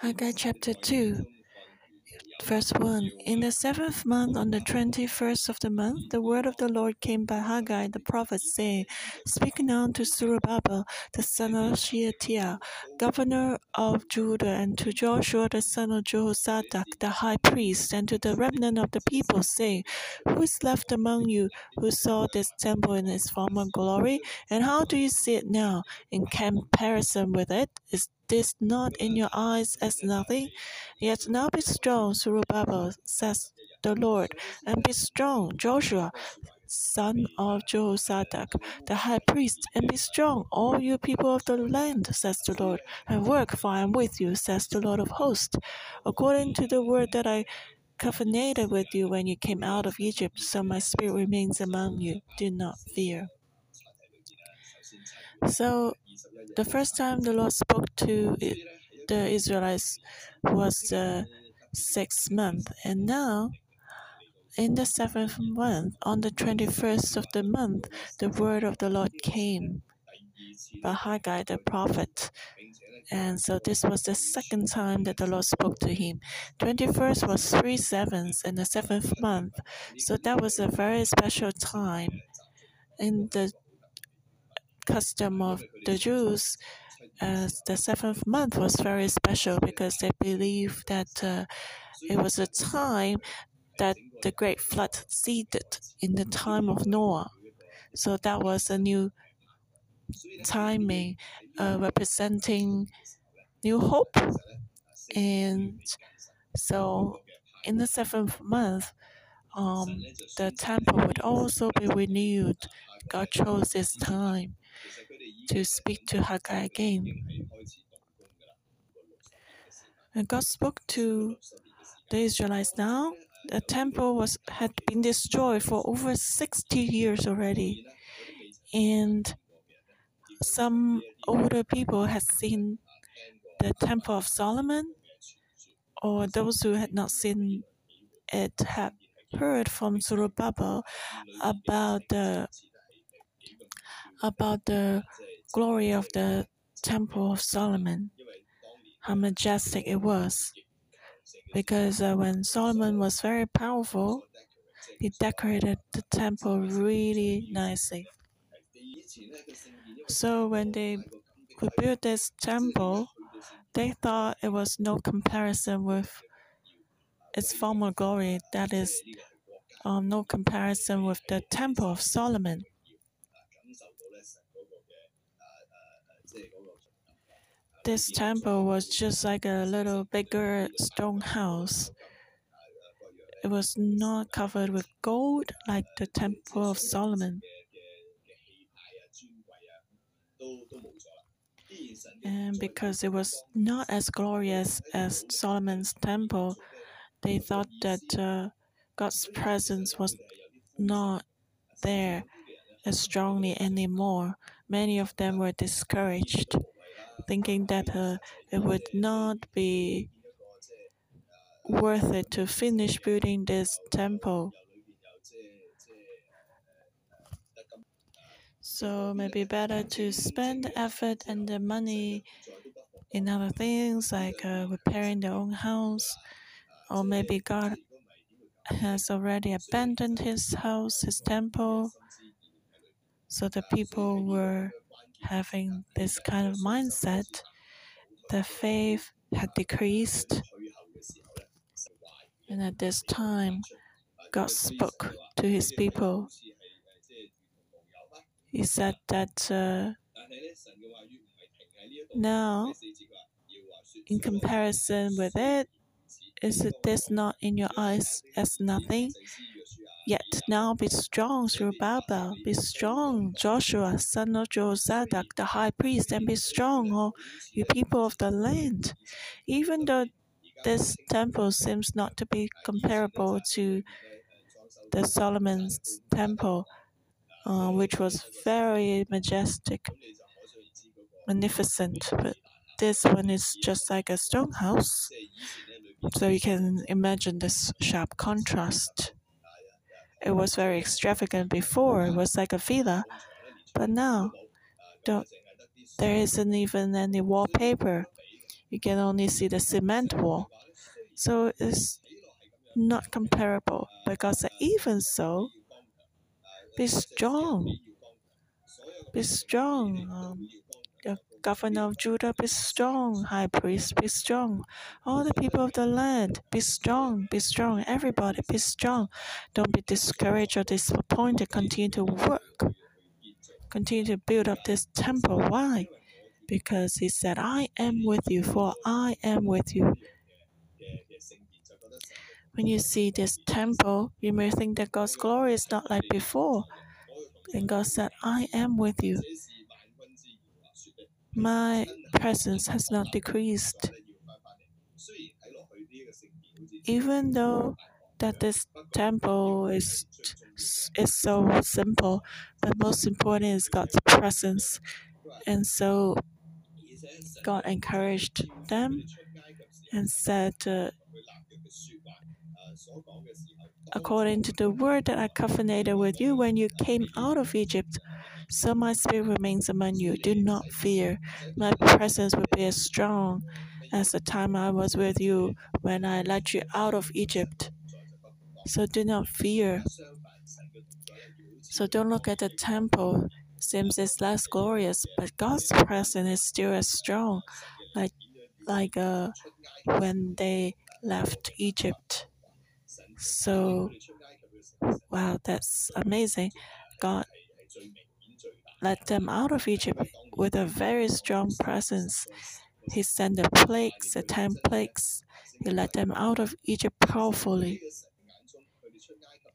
Haggai chapter 2, verse 1. In the seventh month, on the twenty first of the month, the word of the Lord came by Haggai the prophet, saying, Speak now to Zerubbabel, the son of Shealtiel, governor of Judah, and to Joshua the son of Jehozadak, the high priest, and to the remnant of the people, saying, Who is left among you who saw this temple in its former glory? And how do you see it now? In comparison with it, is this not in your eyes as nothing? Yet now be strong, Zerubbabel, says the Lord, and be strong, Joshua, son of Jehozadak, the high priest, and be strong, all you people of the land, says the Lord, and work, for I am with you, says the Lord of hosts, according to the word that I covenanted with you when you came out of Egypt, so my spirit remains among you. Do not fear. So, the first time the Lord spoke to the Israelites was the sixth month, and now in the seventh month, on the 21st of the month, the word of the Lord came by Haggai the prophet. And so this was the second time that the Lord spoke to him. 21st was three sevens in the seventh month. So that was a very special time. In the custom of the Jews, uh, the seventh month was very special because they believed that uh, it was a time that the great flood seeded in the time of Noah. So that was a new timing uh, representing new hope. And so in the seventh month, um, the temple would also be renewed. God chose this time to speak to Haggai again. And God spoke to the Israelites now. The temple was had been destroyed for over 60 years already. And some older people had seen the Temple of Solomon, or those who had not seen it had heard from Zerubbabel about the about the glory of the Temple of Solomon, how majestic it was. Because uh, when Solomon was very powerful, he decorated the temple really nicely. So when they could build this temple, they thought it was no comparison with its former glory. That is, um, no comparison with the Temple of Solomon. This temple was just like a little bigger stone house. It was not covered with gold like the Temple of Solomon. And because it was not as glorious as Solomon's temple, they thought that uh, God's presence was not there as strongly anymore. Many of them were discouraged, thinking that uh, it would not be worth it to finish building this temple. So maybe better to spend effort and the money in other things like uh, repairing their own house, or maybe God has already abandoned his house, his temple. So the people were having this kind of mindset. The faith had decreased. And at this time, God spoke to his people he said that uh, now, in comparison with it, is this not in your eyes as nothing? Yet now be strong, Zerubbabel, be strong, Joshua, son of Jehozadak, the high priest, and be strong, all you people of the land. Even though this temple seems not to be comparable to the Solomon's temple, uh, which was very majestic, magnificent. But this one is just like a stone house. So you can imagine this sharp contrast. It was very extravagant before, it was like a villa, but now don't, there isn't even any wallpaper. you can only see the cement wall. So it's not comparable. Said, even so, be strong. Be strong. Um, governor of Judah, be strong. High priest, be strong. All the people of the land, be strong. Be strong. Everybody, be strong. Don't be discouraged or disappointed. Continue to work. Continue to build up this temple. Why? Because he said, I am with you, for I am with you. When you see this temple, you may think that God's glory is not like before. And God said, I am with you. My presence has not decreased. Even though that this temple is is so simple, but most important is God's presence. And so God encouraged them and said, uh, according to the word that I covenanted with you when you came out of Egypt. So my spirit remains among you. Do not fear. My presence will be as strong as the time I was with you when I led you out of Egypt. So do not fear. So don't look at the temple. Seems it's less glorious, but God's presence is still as strong, like like uh, when they left Egypt. So, wow, that's amazing. God led them out of Egypt with a very strong presence. He sent the plagues, the ten plagues. He led them out of Egypt powerfully.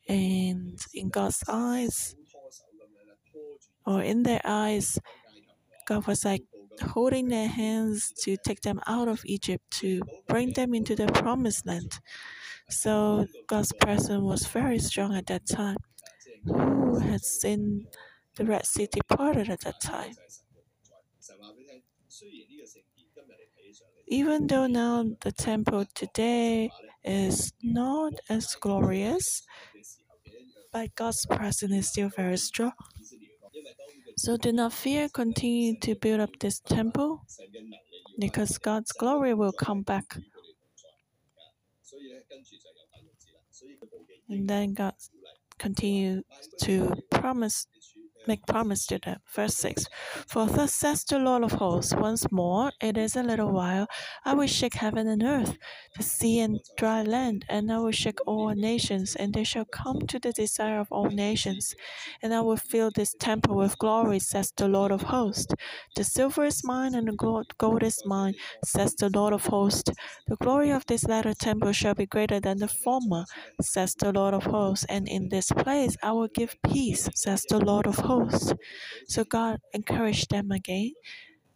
And in God's eyes, or in their eyes, God was like holding their hands to take them out of Egypt, to bring them into the promised land. So God's presence was very strong at that time. Who had seen the Red Sea departed at that time? Even though now the temple today is not as glorious, but God's presence is still very strong. So do not fear, continue to build up this temple because God's glory will come back. And then God continued to promise make promise to them. Verse 6 For thus says the Lord of hosts, once more, it is a little while, I will shake heaven and earth, the sea and dry land, and I will shake all nations, and they shall come to the desire of all nations. And I will fill this temple with glory, says the Lord of hosts. The silver is mine, and the gold is mine, says the Lord of hosts. The glory of this latter temple shall be greater than the former, says the Lord of hosts. And in this place I will give peace, says the Lord of hosts host. So God encouraged them again,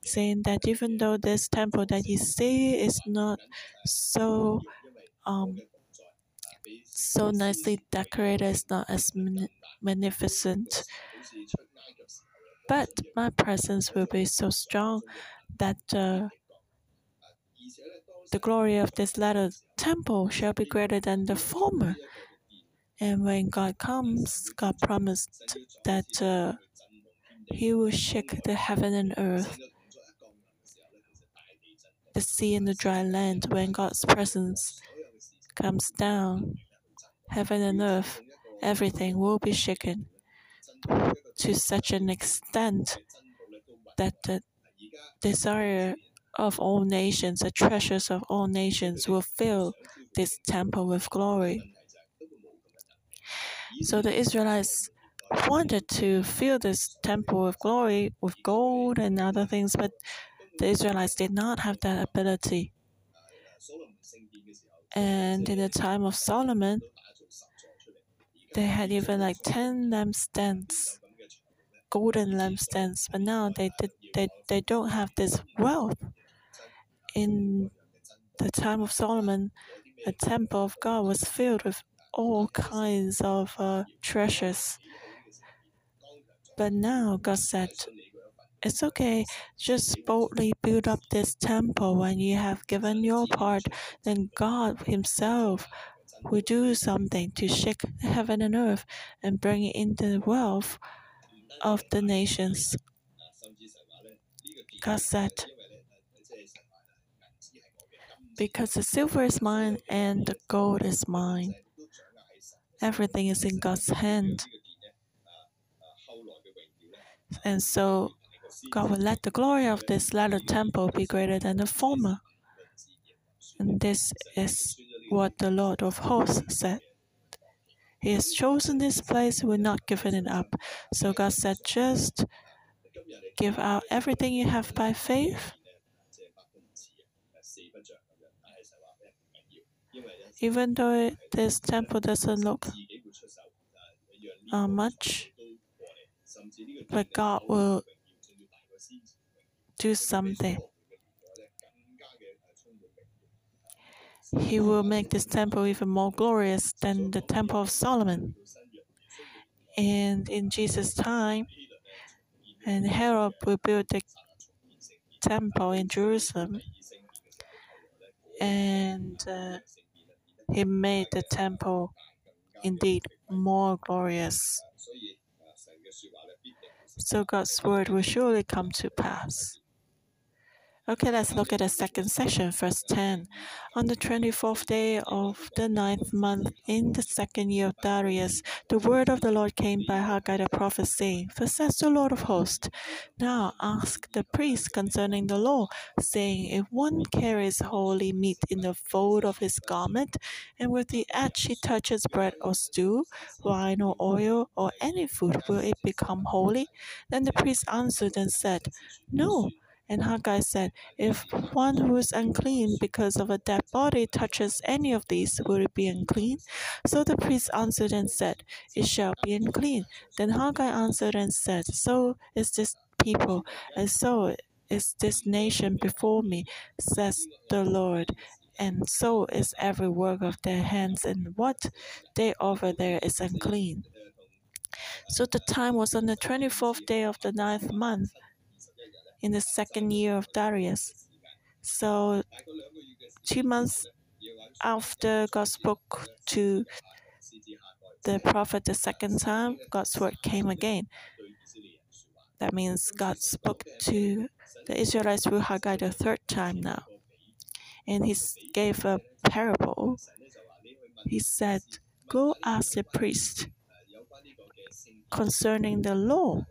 saying that even though this temple that you see is not so um, so nicely decorated, it's not as magnificent, but my presence will be so strong that uh, the glory of this latter temple shall be greater than the former. And when God comes, God promised that uh, He will shake the heaven and earth, the sea and the dry land. When God's presence comes down, heaven and earth, everything will be shaken to such an extent that the desire of all nations, the treasures of all nations, will fill this temple with glory. So the Israelites wanted to fill this temple with glory with gold and other things, but the Israelites did not have that ability. And in the time of Solomon, they had even like 10 lampstands, golden lampstands, but now they, did, they, they don't have this wealth. In the time of Solomon, the temple of God was filled with all kinds of uh, treasures. But now God said, It's okay, just boldly build up this temple. When you have given your part, then God Himself will do something to shake heaven and earth and bring in the wealth of the nations. God said, Because the silver is mine and the gold is mine. Everything is in God's hand. And so God will let the glory of this latter temple be greater than the former. And this is what the Lord of hosts said. He has chosen this place, will not give it up. So God said, just give out everything you have by faith. Even though this temple doesn't look uh, much, but God will do something. He will make this temple even more glorious than the temple of Solomon. And in Jesus' time, and Herod will build the temple in Jerusalem. And uh, he made the temple indeed more glorious. So God's word will surely come to pass. Okay, let's look at the second section, verse 10. On the 24th day of the ninth month, in the second year of Darius, the word of the Lord came by Haggai the prophet, saying, Thus says the Lord of hosts, Now ask the priest concerning the law, saying, If one carries holy meat in the fold of his garment, and with the edge he touches bread or stew, wine or oil, or any food, will it become holy? Then the priest answered and said, No and Haggai said, If one who is unclean because of a dead body touches any of these, will it be unclean? So the priest answered and said, It shall be unclean. Then Haggai answered and said, So is this people, and so is this nation before me, says the Lord. And so is every work of their hands, and what they offer there is unclean. So the time was on the twenty fourth day of the ninth month in the second year of Darius. So, two months after God spoke to the prophet the second time, God's word came again. That means God spoke to the Israelites through Haggai the third time now. And he gave a parable. He said, Go ask the priest concerning the law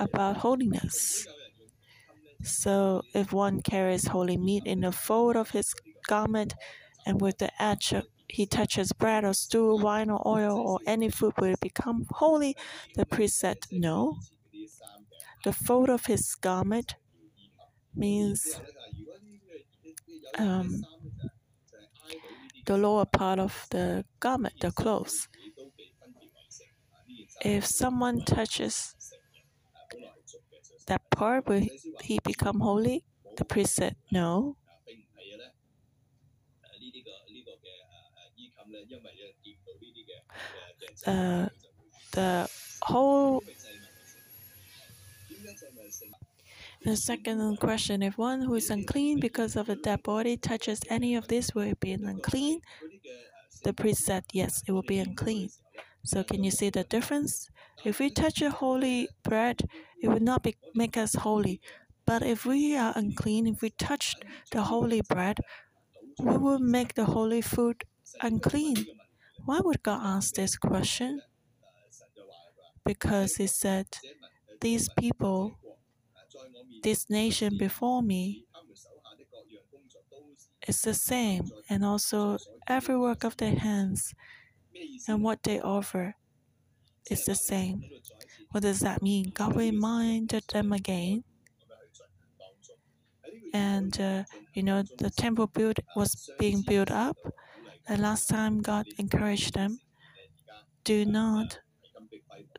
about holiness. So, if one carries holy meat in the fold of his garment, and with the edge he touches bread or stew, wine or oil, or any food, will become holy? The priest said, No. The fold of his garment means um, the lower part of the garment, the clothes. If someone touches that part will he become holy? The priest said, No. Uh, the whole the second question if one who is unclean because of a dead body touches any of this, will it be unclean? The priest said, Yes, it will be unclean. So, can you see the difference? If we touch a holy bread, it would not be, make us holy. But if we are unclean, if we touch the holy bread, we will make the holy food unclean. Why would God ask this question? Because He said, These people, this nation before me, is the same, and also every work of their hands and what they offer is the same. What does that mean? God reminded them again. And uh, you know, the temple build was being built up. The last time God encouraged them, do not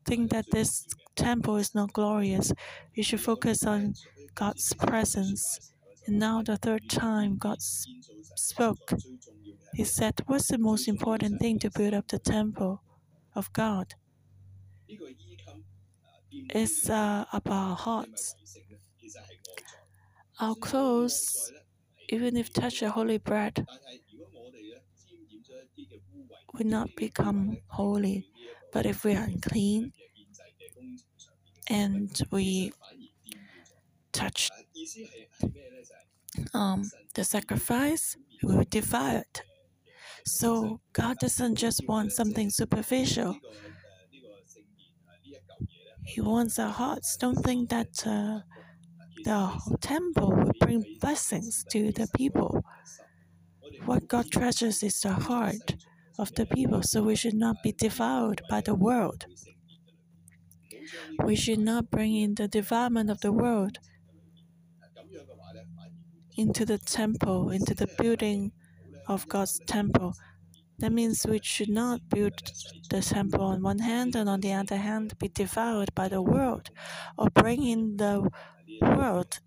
think that this temple is not glorious. You should focus on God's presence. And now the third time God spoke. He said, What's the most important thing to build up the temple of God? It's uh, about our hearts. Our clothes, even if touch the holy bread, will not become holy. But if we are unclean and we touch um, the sacrifice, we will defile it. So God doesn't just want something superficial. He wants our hearts. Don't think that uh, the temple will bring blessings to the people. What God treasures is the heart of the people, so we should not be devoured by the world. We should not bring in the development of the world into the temple, into the building of God's temple. That means we should not build the temple on one hand and on the other hand be devoured by the world or bring in the world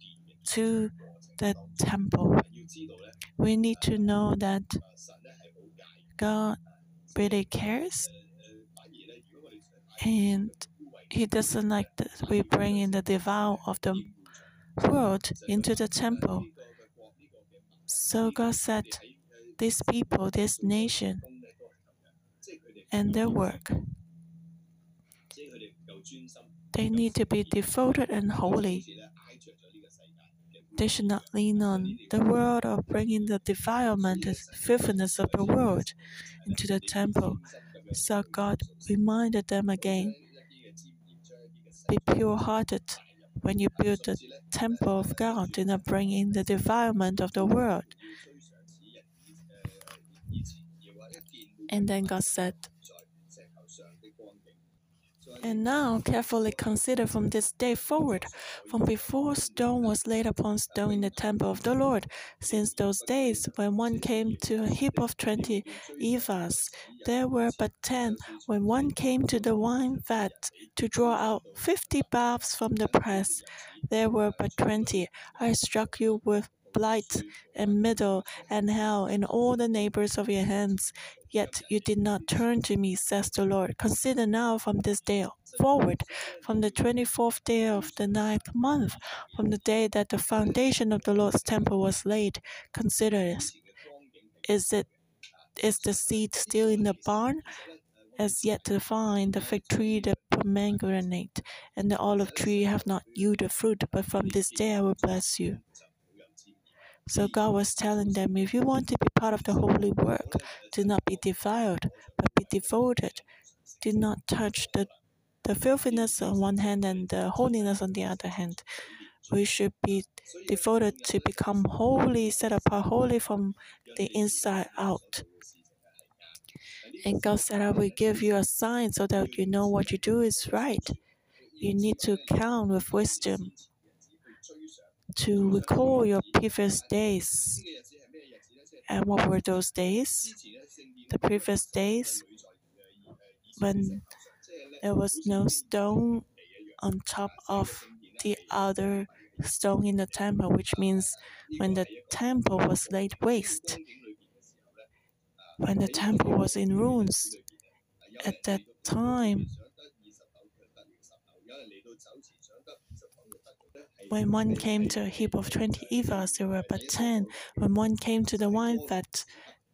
to the temple. We need to know that God really cares and He doesn't like that we bring in the devour of the world into the temple. So God said, These people, this nation, and their work, they need to be devoted and holy. They should not lean on the world or bring in the defilement and filthiness of the world into the temple. So God reminded them again be pure hearted when you build the temple of God, do not bring in the defilement of the world. And then God said, and now carefully consider from this day forward, from before stone was laid upon stone in the temple of the Lord, since those days when one came to a heap of twenty ephahs, there were but ten. When one came to the wine vat to draw out fifty baths from the press, there were but twenty. I struck you with blight and middle and hell in all the neighbors of your hands. Yet you did not turn to me, says the Lord. Consider now from this day forward, from the twenty fourth day of the ninth month, from the day that the foundation of the Lord's temple was laid. Consider this. Is it is the seed still in the barn? As yet to find the fig tree, the pomegranate, and the olive tree have not yielded fruit, but from this day I will bless you. So God was telling them, if you want to be part of the holy work, do not be defiled, but be devoted. Do not touch the, the filthiness on one hand and the holiness on the other hand. We should be devoted to become holy, set apart holy from the inside out. And God said, I will give you a sign so that you know what you do is right. You need to count with wisdom to recall your previous days. And what were those days? The previous days when there was no stone on top of the other stone in the temple, which means when the temple was laid waste, when the temple was in ruins. At that time, When one came to a heap of twenty ephahs, there were but ten. When one came to the wine vat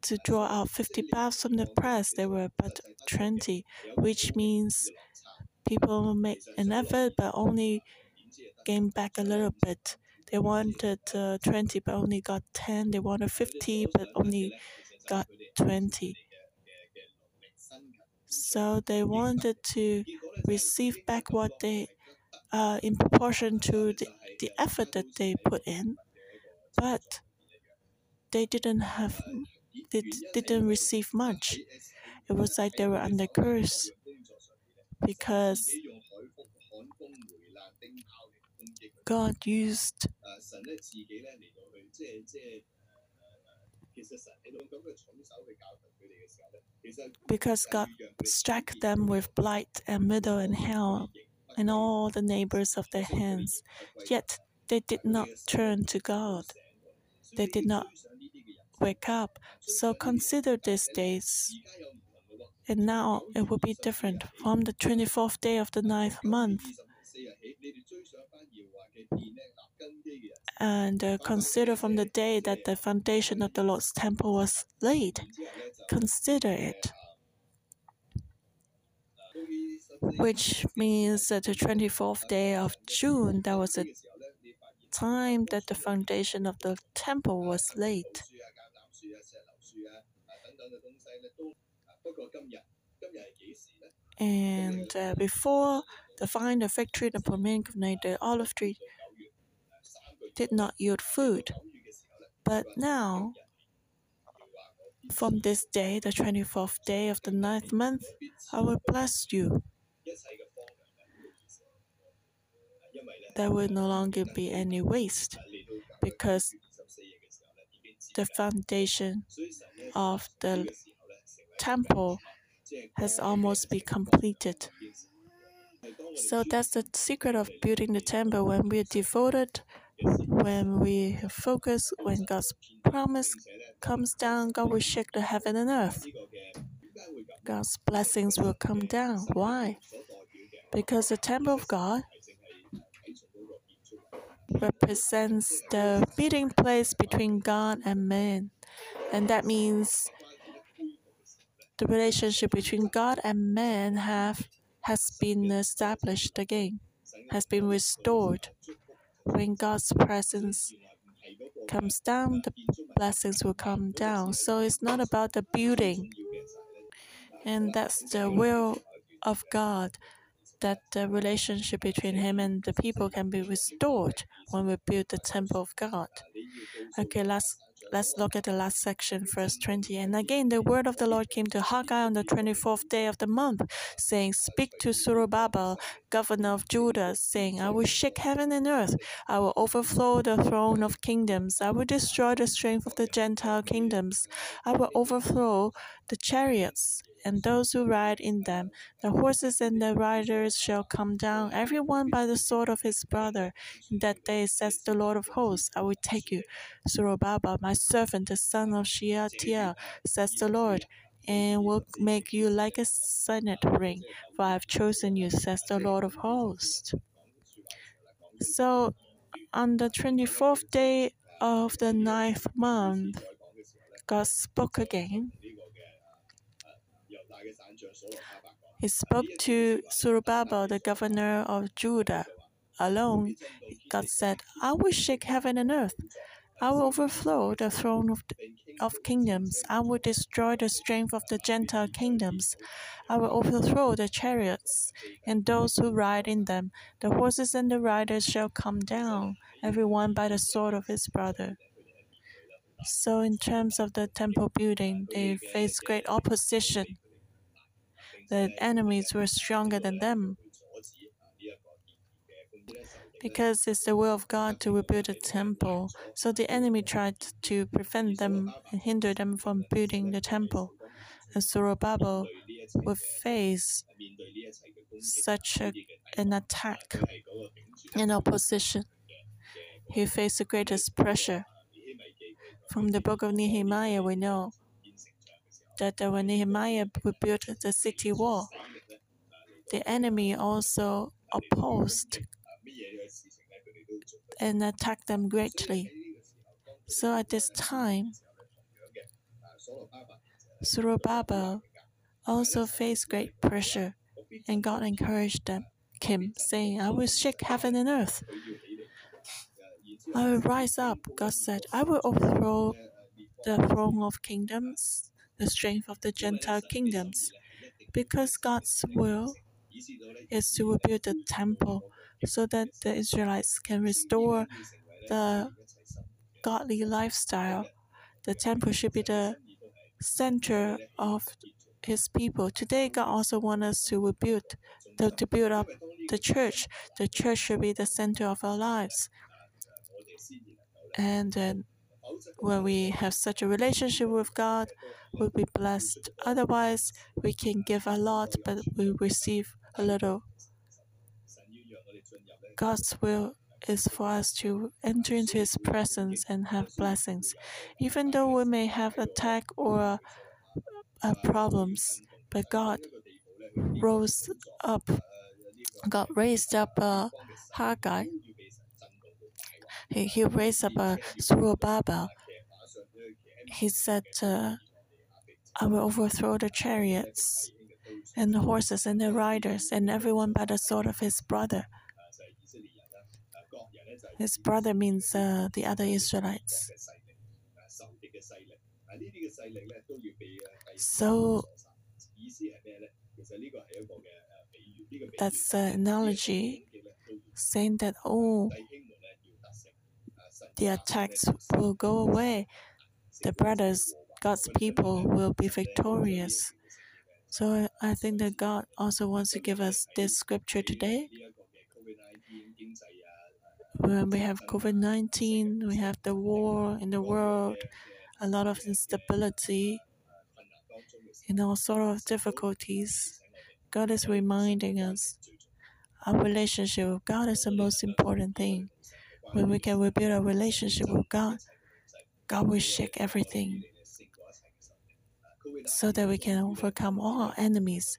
to draw out fifty baths from the press, there were but twenty, which means people made an effort but only gained back a little bit. They wanted uh, 20 but only got 10. They wanted 50 but only got 20. So they wanted to receive back what they uh, in proportion to the, the effort that they put in, but they didn't have, they didn't receive much. It was like they were under curse because God used because God struck them with blight and middle and hail and all the neighbors of their hands. Yet they did not turn to God. They did not wake up. So consider these days. And now it will be different from the 24th day of the ninth month. And uh, consider from the day that the foundation of the Lord's temple was laid. Consider it which means that the 24th day of June, that was the time that the foundation of the temple was laid. And uh, before the the fig tree, the pomegranate, the olive tree did not yield food. But now, from this day, the 24th day of the ninth month, I will bless you. There will no longer be any waste because the foundation of the temple has almost been completed. So that's the secret of building the temple when we're devoted, when we focus, when God's promise comes down, God will shake the heaven and earth. God's blessings will come down. Why? Because the temple of God represents the meeting place between God and man. And that means the relationship between God and man have has been established again, has been restored. When God's presence comes down, the blessings will come down. So it's not about the building. And that's the will of God that the relationship between him and the people can be restored when we build the temple of God. Okay, let's let's look at the last section, verse 20. And again, the word of the Lord came to Haggai on the 24th day of the month, saying, Speak to Zerubbabel, governor of Judah, saying, I will shake heaven and earth. I will overflow the throne of kingdoms. I will destroy the strength of the Gentile kingdoms. I will overthrow the chariots and those who ride in them. The horses and the riders shall come down, every one by the sword of his brother. In that day, says the Lord of hosts, I will take you, Zerubbabel, my servant, the son of Shealtiel, says the Lord, and will make you like a signet ring, for I have chosen you, says the Lord of hosts. So, on the 24th day of the ninth month, God spoke again he spoke to Zerubbabel, the governor of Judah, alone. God said, I will shake heaven and earth. I will overflow the throne of, of kingdoms. I will destroy the strength of the Gentile kingdoms. I will overthrow the chariots and those who ride in them. The horses and the riders shall come down, every one by the sword of his brother. So, in terms of the temple building, they faced great opposition the enemies were stronger than them. Because it's the will of God to rebuild a temple, so the enemy tried to prevent them and hinder them from building the temple. And Zerubbabel would face such a, an attack in opposition. He faced the greatest pressure. From the book of Nehemiah, we know that uh, when Nehemiah rebuilt the city wall, the enemy also opposed and attacked them greatly. So at this time, Zerubbabel also faced great pressure, and God encouraged them, him, saying, I will shake heaven and earth. I will rise up, God said, I will overthrow the throne of kingdoms the strength of the Gentile kingdoms, because God's will is to rebuild the temple so that the Israelites can restore the godly lifestyle. The temple should be the center of his people. Today, God also wants us to rebuild, to, to build up the church. The church should be the center of our lives. And then when we have such a relationship with God, we'll be blessed. Otherwise, we can give a lot, but we receive a little. God's will is for us to enter into His presence and have blessings, even though we may have attack or uh, problems. But God rose up. God raised up uh, Haggai he, he raised up a Zerubbabel. He said, uh, I will overthrow the chariots and the horses and the riders and everyone by the sword of his brother. His brother means uh, the other Israelites. So that's an analogy saying that all the attacks will go away. The brothers, God's people, will be victorious. So I think that God also wants to give us this scripture today. When we have COVID 19, we have the war in the world, a lot of instability, in all sort of difficulties. God is reminding us our relationship with God is the most important thing. When we can rebuild our relationship with God, God will shake everything so that we can overcome all our enemies.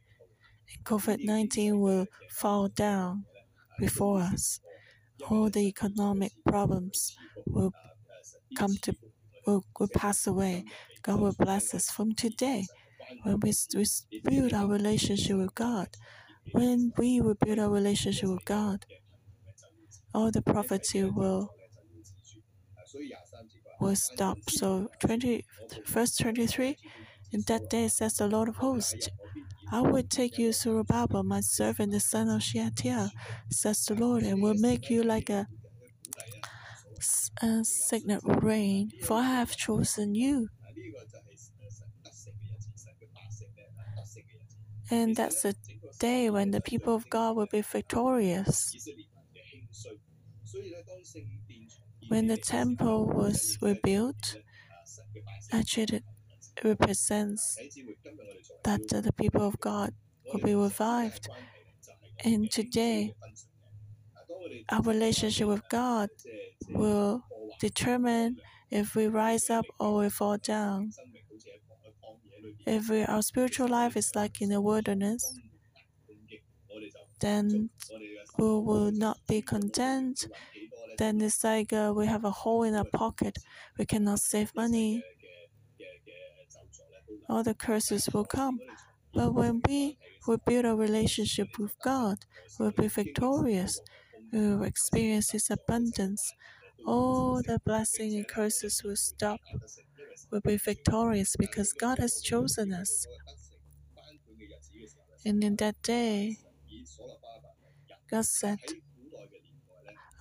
COVID 19 will fall down before us. All the economic problems will come to will, will pass away. God will bless us from today. When we, we build our relationship with God, when we will build our relationship with God, all the prophecy will will stop. So 20 verse 23 in that day says the Lord of hosts, I will take you Zerubbabel, my servant, the son of Shealtiel, says the Lord, and will make you like a, a signet rain, for I have chosen you. And that's the day when the people of God will be victorious. When the temple was rebuilt, actually it represents that the people of God will be revived. And today, our relationship with God will determine if we rise up or we fall down. If we, our spiritual life is like in the wilderness, then we will not be content. Then it's like uh, we have a hole in our pocket. We cannot save money. All the curses will come. But when we will build a relationship with God, we'll be victorious. We will experience His abundance. All the blessing and curses will stop. We'll be victorious because God has chosen us. And in that day, God said,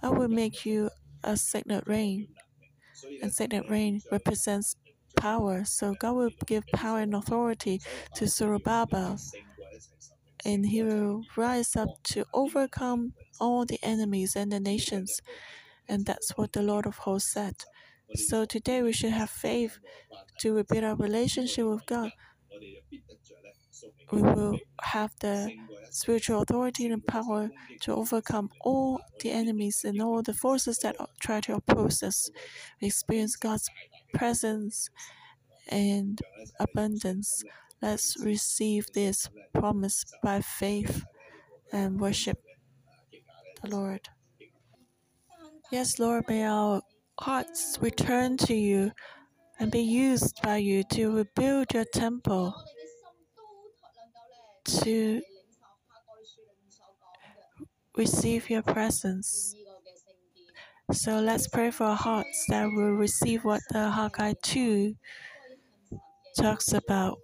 I will make you a signet rain. And signet rain represents power. So God will give power and authority to Zerubbabel. And he will rise up to overcome all the enemies and the nations. And that's what the Lord of hosts said. So today we should have faith to rebuild our relationship with God. We will have the spiritual authority and power to overcome all the enemies and all the forces that try to oppose us. We experience God's presence and abundance. Let's receive this promise by faith and worship the Lord. Yes, Lord, may our hearts return to you and be used by you to rebuild your temple, to receive your presence. So let's pray for hearts that will receive what the Haggai 2 talks about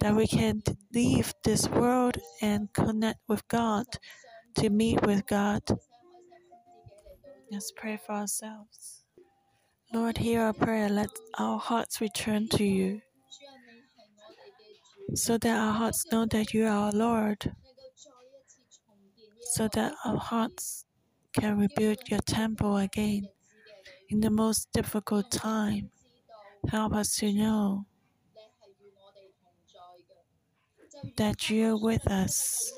that we can leave this world and connect with God, to meet with God. Let's pray for ourselves. Lord, hear our prayer. Let our hearts return to you so that our hearts know that you are our Lord, so that our hearts can rebuild your temple again in the most difficult time. Help us to know that you're with us,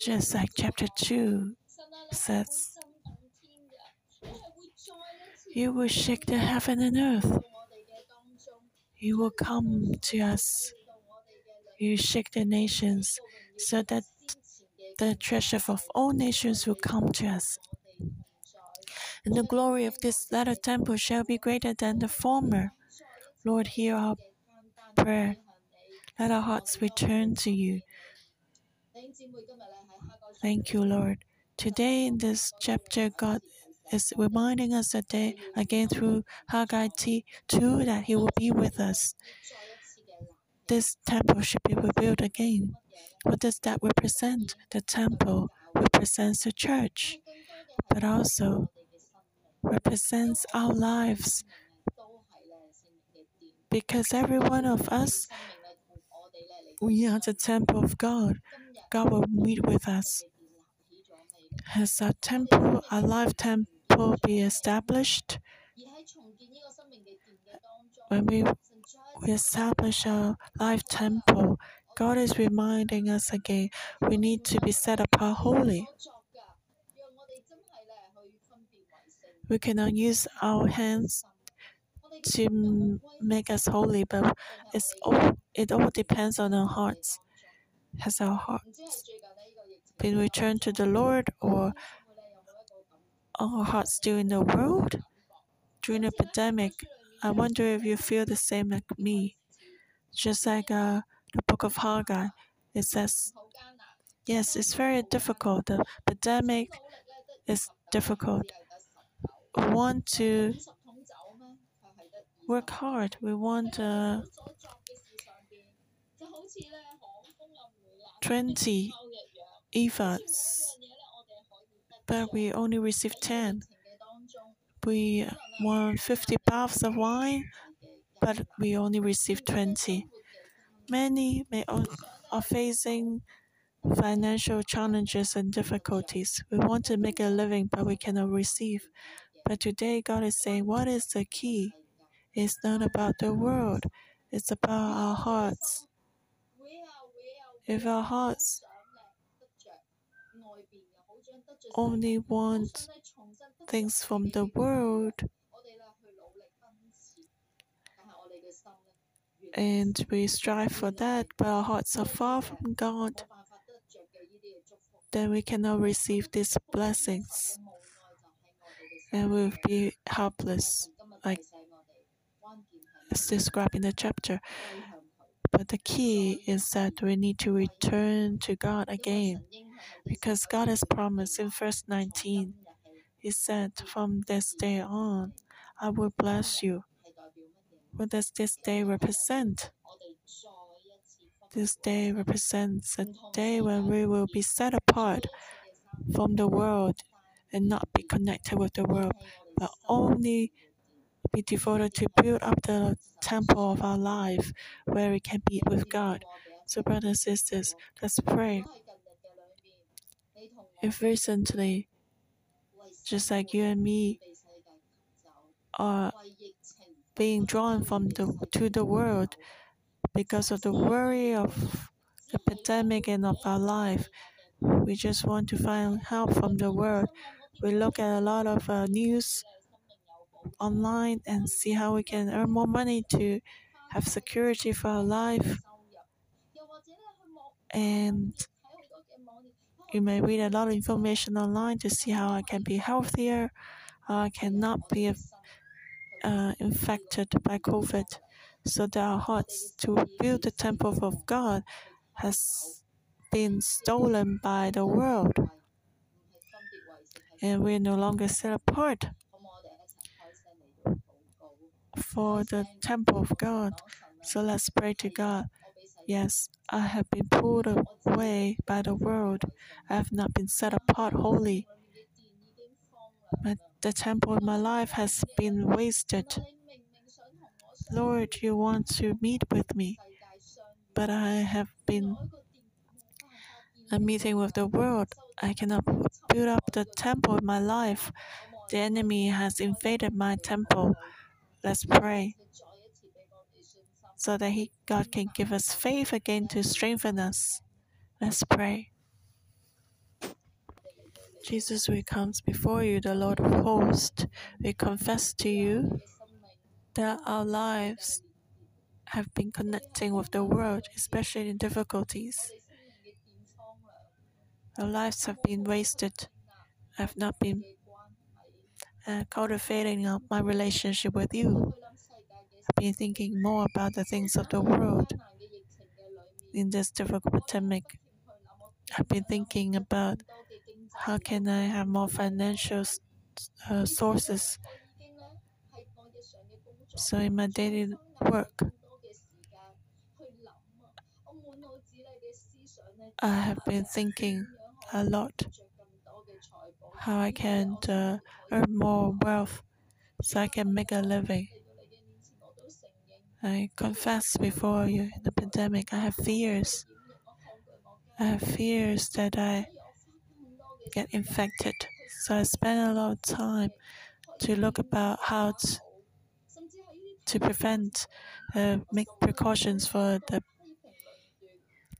just like chapter 2 says. You will shake the heaven and earth. You will come to us. You shake the nations so that the treasure of all nations will come to us. And the glory of this latter temple shall be greater than the former. Lord, hear our prayer. Let our hearts return to you. Thank you, Lord. Today in this chapter, God is reminding us again through Haggai 2 that He will be with us. This temple should be rebuilt again. What does that represent? The temple represents the church, but also represents our lives. Because every one of us, we are the temple of God. God will meet with us. Has our temple, our life temple, be established? When we, we establish our life temple, God is reminding us again we need to be set apart holy. We cannot use our hands to make us holy, but it's all, it all depends on our hearts. Has our hearts been returned to the Lord, or are our hearts still in the world? During the pandemic, I wonder if you feel the same like me. Just like uh, the book of Haggai, it says, yes, it's very difficult. The pandemic is difficult. We want to work hard. We want uh, 20 ephahs, but we only received 10. We want 50 baths of wine, but we only received 20. Many may are facing financial challenges and difficulties. We want to make a living, but we cannot receive. But today, God is saying, What is the key? It's not about the world, it's about our hearts. If our hearts only want things from the world, and we strive for that, but our hearts are far from God, then we cannot receive these blessings. And we'll be helpless, like it's described in the chapter. But the key is that we need to return to God again because God has promised in verse 19. He said, From this day on, I will bless you. What does this day represent? This day represents a day when we will be set apart from the world and not be connected with the world, but only be devoted to build up the temple of our life where we can be with God. So, brothers and sisters, let's pray. If recently, just like you and me, are being drawn from the to the world because of the worry of the pandemic and of our life, we just want to find help from the world. We look at a lot of uh, news online and see how we can earn more money to have security for our life. And you may read a lot of information online to see how I can be healthier, how I cannot be uh, infected by COVID, so that our hearts to build the temple of God has been stolen by the world. And we're no longer set apart for the temple of God. So let's pray to God. Yes, I have been pulled away by the world. I have not been set apart wholly. But the temple in my life has been wasted. Lord, you want to meet with me, but I have been a meeting with the world. I cannot build up the temple of my life. The enemy has invaded my temple. Let's pray so that he, God can give us faith again to strengthen us. Let's pray. Jesus, we come before you, the Lord of hosts. We confess to you that our lives have been connecting with the world, especially in difficulties. Our lives have been wasted. I have not been uh, cultivating my relationship with you. Been thinking more about the things of the world in this difficult pandemic. I've been thinking about how can I have more financial uh, sources. So in my daily work, I have been thinking a lot how I can uh, earn more wealth so I can make a living. I confess before you in the pandemic, I have fears. I have fears that I get infected. So I spend a lot of time to look about how to, to prevent, uh, make precautions for the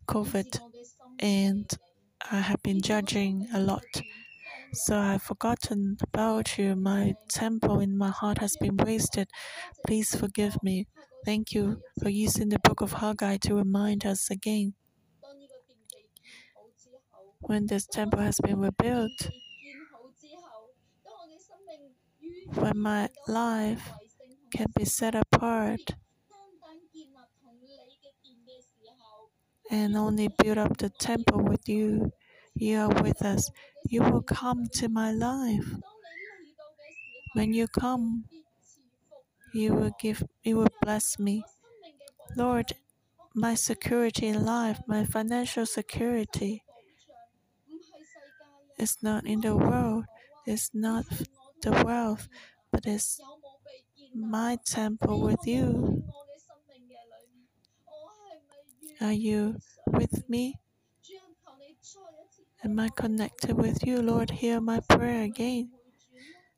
COVID. And I have been judging a lot. So I've forgotten about you. My temple in my heart has been wasted. Please forgive me. Thank you for using the book of Haggai to remind us again. When this temple has been rebuilt, when my life can be set apart and only build up the temple with you, you are with us. You will come to my life. When you come, you will give, you will bless me. Lord, my security in life, my financial security is not in the world, it's not the wealth, but it's my temple with you. Are you with me? Am I connected with you, Lord? Hear my prayer again.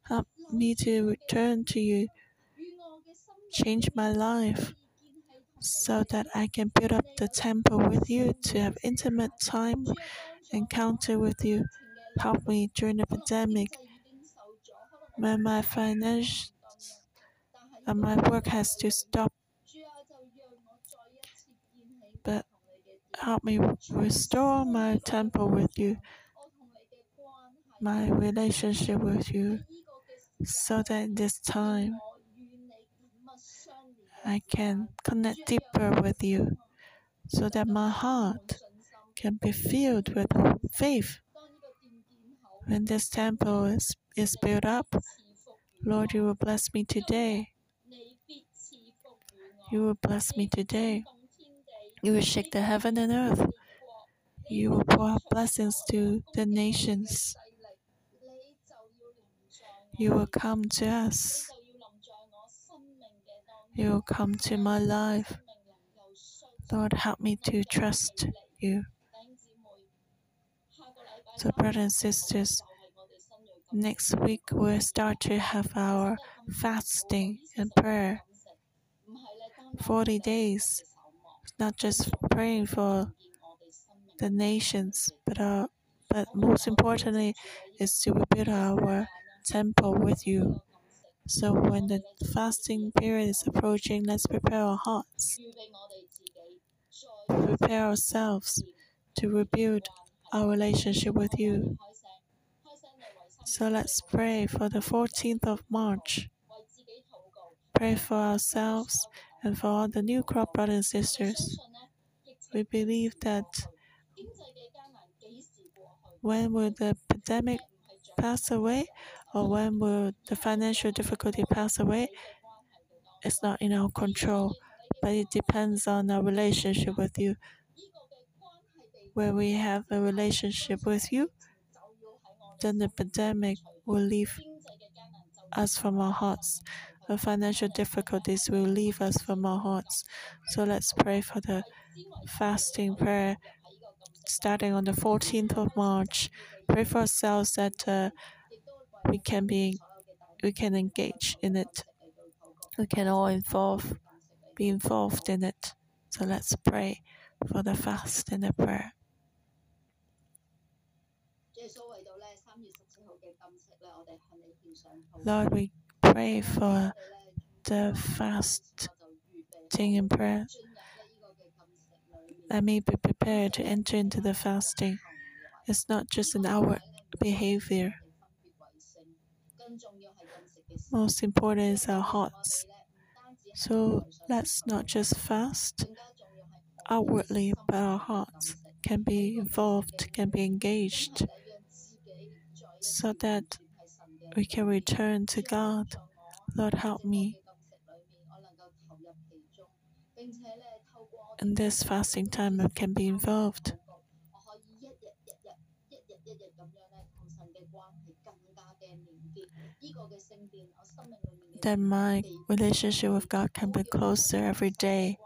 Help me to return to you. Change my life so that I can build up the temple with you to have intimate time encounter with you. Help me during the pandemic when my finance and my work has to stop. But help me restore my temple with you, my relationship with you, so that this time I can connect deeper with you, so that my heart can be filled with faith. When this temple is, is built up, Lord, you will bless me today. You will bless me today. You will shake the heaven and earth. You will pour out blessings to the nations. You will come to us. You will come to my life. Lord, help me to trust you. So, brothers and sisters, next week we'll start to have our fasting and prayer. 40 days, not just praying for the nations, but, uh, but most importantly, is to rebuild our temple with you. So when the fasting period is approaching, let's prepare our hearts, prepare ourselves to rebuild our relationship with you. So let's pray for the 14th of March. Pray for ourselves and for all the new crop brothers and sisters. We believe that when will the pandemic pass away or when will the financial difficulty pass away? It's not in our control, but it depends on our relationship with you. When we have a relationship with you, then the pandemic will leave us from our hearts. The financial difficulties will leave us from our hearts. So let's pray for the fasting prayer starting on the 14th of March. Pray for ourselves that uh, we can be, we can engage in it. We can all involve, be involved in it. So let's pray for the fast and the prayer. Lord, we pray for the fasting and prayer. Let me be prepared to enter into the fasting. It's not just an outward behavior. Most important is our hearts. So let's not just fast outwardly, but our hearts can be involved, can be engaged, so that we can return to God. Lord, help me. In this fasting time, I can be involved. That my relationship with God can be closer every day.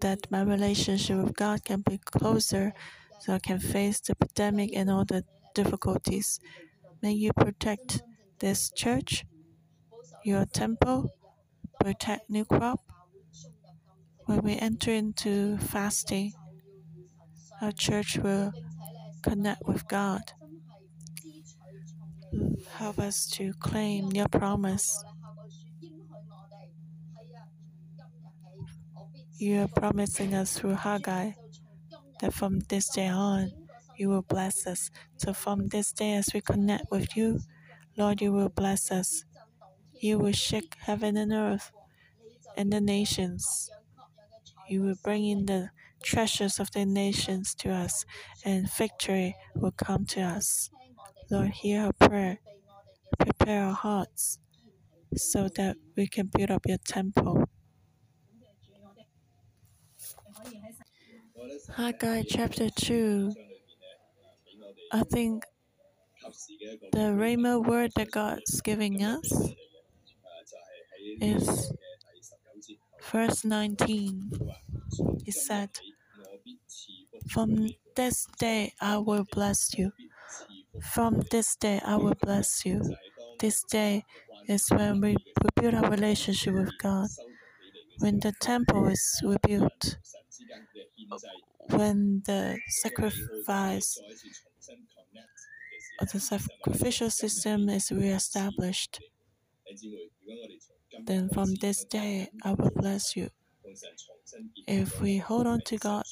That my relationship with God can be closer so I can face the pandemic and all the difficulties. May you protect this church, your temple, protect New Crop. When we enter into fasting, our church will connect with God. Help us to claim your promise. You are promising us through Haggai that from this day on, you will bless us. So from this day, as we connect with you, Lord, you will bless us. You will shake heaven and earth and the nations. You will bring in the treasures of the nations to us, and victory will come to us. Lord, hear our prayer. Prepare our hearts so that we can build up your temple. Haggai chapter 2. I think the Rhema word that God's giving us is verse 19. He said, From this day I will bless you. From this day I will bless you. This day is when we build our relationship with God. When the temple is rebuilt, when the sacrifice the sacrificial system is reestablished, then from this day I will bless you. If we hold on to God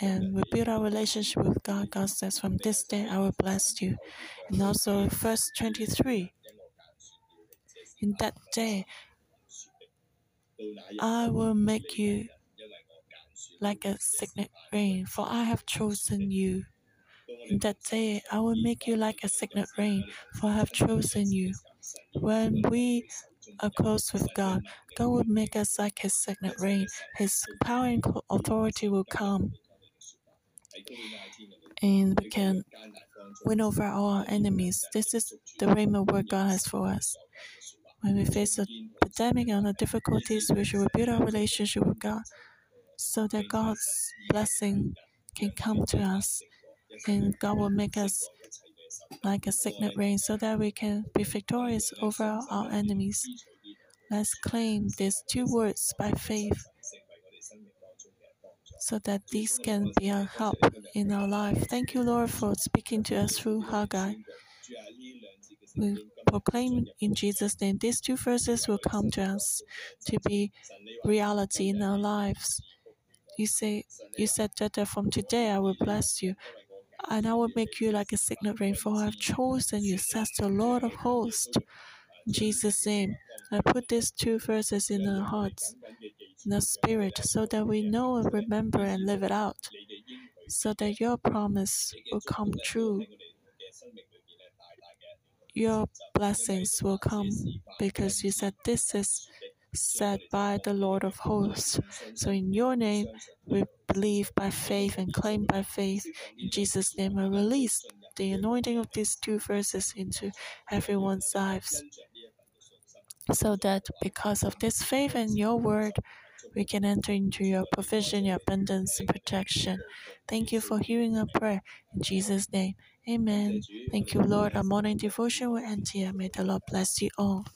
and we build our relationship with God, God says, From this day I will bless you. And also, verse 23 In that day I will make you like a signet ring, for I have chosen you. In that day I will make you like a signet ring, for I have chosen you. When we are close with God, God will make us like His signet ring. His power and authority will come, and we can win over our enemies. This is the Rhema word God has for us. When we face a pandemic and the difficulties, we should rebuild our relationship with God so that God's blessing can come to us and God will make us like a signet ring so that we can be victorious over our enemies. Let's claim these two words by faith so that these can be a help in our life. Thank you, Lord, for speaking to us through Haggai. We proclaim in Jesus' name these two verses will come to us to be reality in our lives. You say you said that from today I will bless you and I will make you like a signet ring, for I have chosen you, says the Lord of hosts. Jesus' name, I put these two verses in our hearts, in our spirit, so that we know and remember and live it out, so that your promise will come true. Your blessings will come because you said this is said by the Lord of hosts. So, in your name, we believe by faith and claim by faith. In Jesus' name, I release the anointing of these two verses into everyone's lives. So that because of this faith and your word, we can enter into your provision, your abundance, and protection. Thank you for hearing our prayer. In Jesus' name, amen. Thank you, Lord. Our morning devotion will end here. May the Lord bless you all.